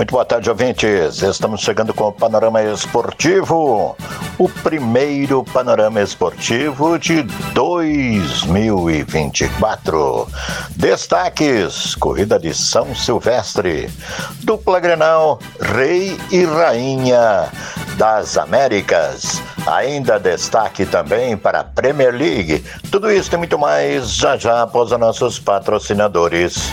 Muito boa tarde, ouvintes. Estamos chegando com o Panorama Esportivo, o primeiro Panorama Esportivo de 2024. Destaques: Corrida de São Silvestre, dupla Grenal, Rei e Rainha das Américas. Ainda destaque também para a Premier League. Tudo isso e muito mais já já após os nossos patrocinadores.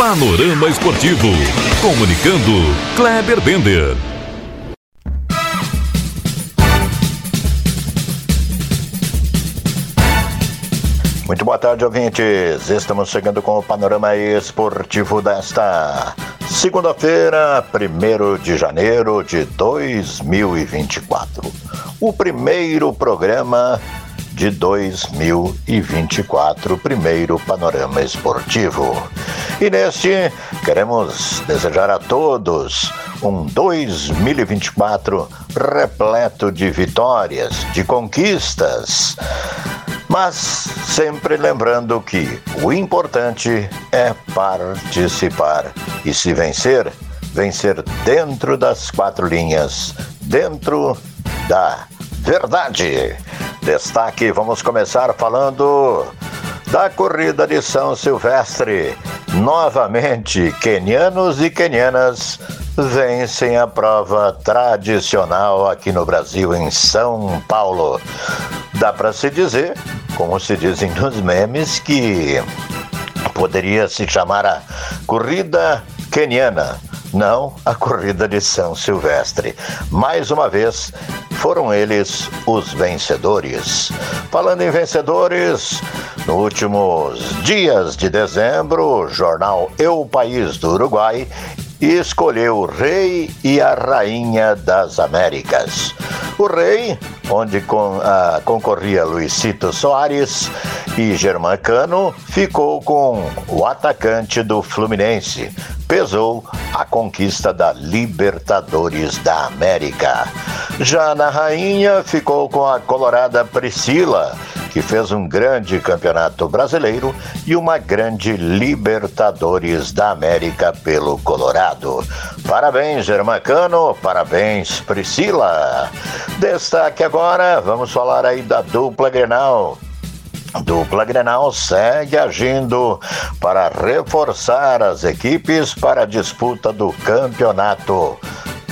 Panorama Esportivo. Comunicando, Kleber Bender. Muito boa tarde, ouvintes. Estamos chegando com o panorama esportivo desta segunda-feira, 1 de janeiro de 2024. O primeiro programa de 2024, primeiro panorama esportivo. E neste, queremos desejar a todos um 2024 repleto de vitórias, de conquistas. Mas sempre lembrando que o importante é participar e se vencer, vencer dentro das quatro linhas, dentro da verdade. Destaque, vamos começar falando da corrida de São Silvestre. Novamente, quenianos e quenianas vencem a prova tradicional aqui no Brasil, em São Paulo. Dá para se dizer, como se dizem nos memes, que poderia se chamar a corrida queniana não a corrida de São Silvestre. Mais uma vez, foram eles os vencedores. Falando em vencedores, nos últimos dias de dezembro, o jornal Eu País do Uruguai escolheu o rei e a rainha das Américas. O rei, onde com, uh, concorria Luisito Soares e Germancano, ficou com o atacante do Fluminense. Pesou a conquista da Libertadores da América. Já na rainha, ficou com a colorada Priscila que fez um grande campeonato brasileiro e uma grande Libertadores da América pelo Colorado. Parabéns, Germacano, parabéns, Priscila. Destaque agora, vamos falar aí da dupla Grenal. Dupla Grenal segue agindo para reforçar as equipes para a disputa do campeonato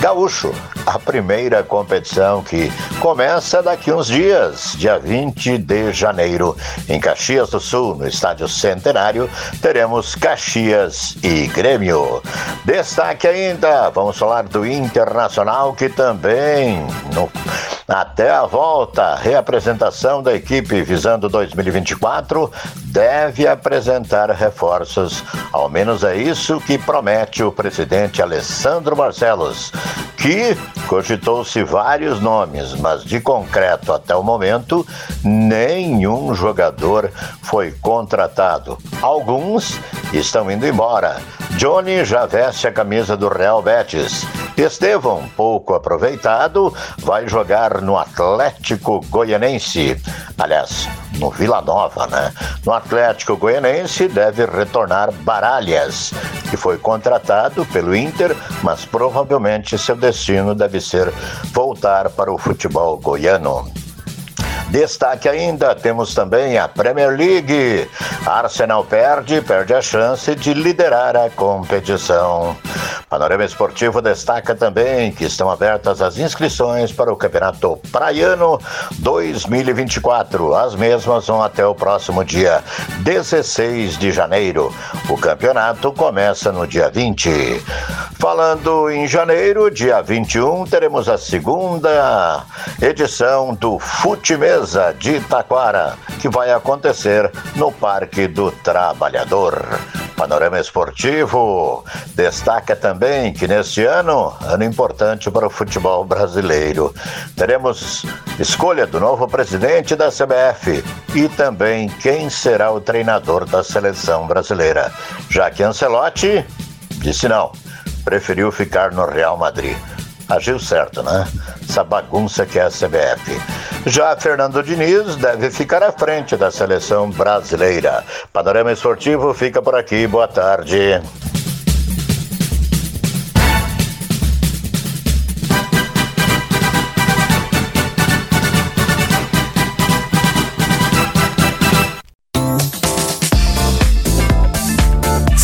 gaúcho a primeira competição que começa daqui uns dias, dia 20 de janeiro, em Caxias do Sul, no Estádio Centenário, teremos Caxias e Grêmio. Destaque ainda, vamos falar do Internacional que também no, até a volta, reapresentação da equipe visando 2024 deve apresentar reforços. Ao menos é isso que promete o presidente Alessandro Barcelos, que Cogitou-se vários nomes, mas de concreto até o momento, nenhum jogador foi contratado. Alguns estão indo embora. Johnny já veste a camisa do Real Betis. Estevão, pouco aproveitado, vai jogar no Atlético Goianense. Aliás, no Vila Nova, né? No Atlético Goianense deve retornar Baralhas, que foi contratado pelo Inter, mas provavelmente seu destino deve ser voltar para o futebol goiano. Destaque ainda, temos também a Premier League. Arsenal perde, perde a chance de liderar a competição. Panorama Esportivo destaca também que estão abertas as inscrições para o Campeonato Praiano 2024. As mesmas vão até o próximo dia 16 de janeiro. O campeonato começa no dia 20. Falando em janeiro, dia 21, teremos a segunda edição do Fute Mesa de Itaquara, que vai acontecer no Parque do Trabalhador. Panorama Esportivo destaca também que neste ano, ano importante para o futebol brasileiro, teremos escolha do novo presidente da CBF e também quem será o treinador da seleção brasileira, já que Ancelotti disse não, preferiu ficar no Real Madrid. Agiu certo, né? Essa bagunça que é a CBF. Já Fernando Diniz deve ficar à frente da seleção brasileira. Panorama Esportivo fica por aqui. Boa tarde.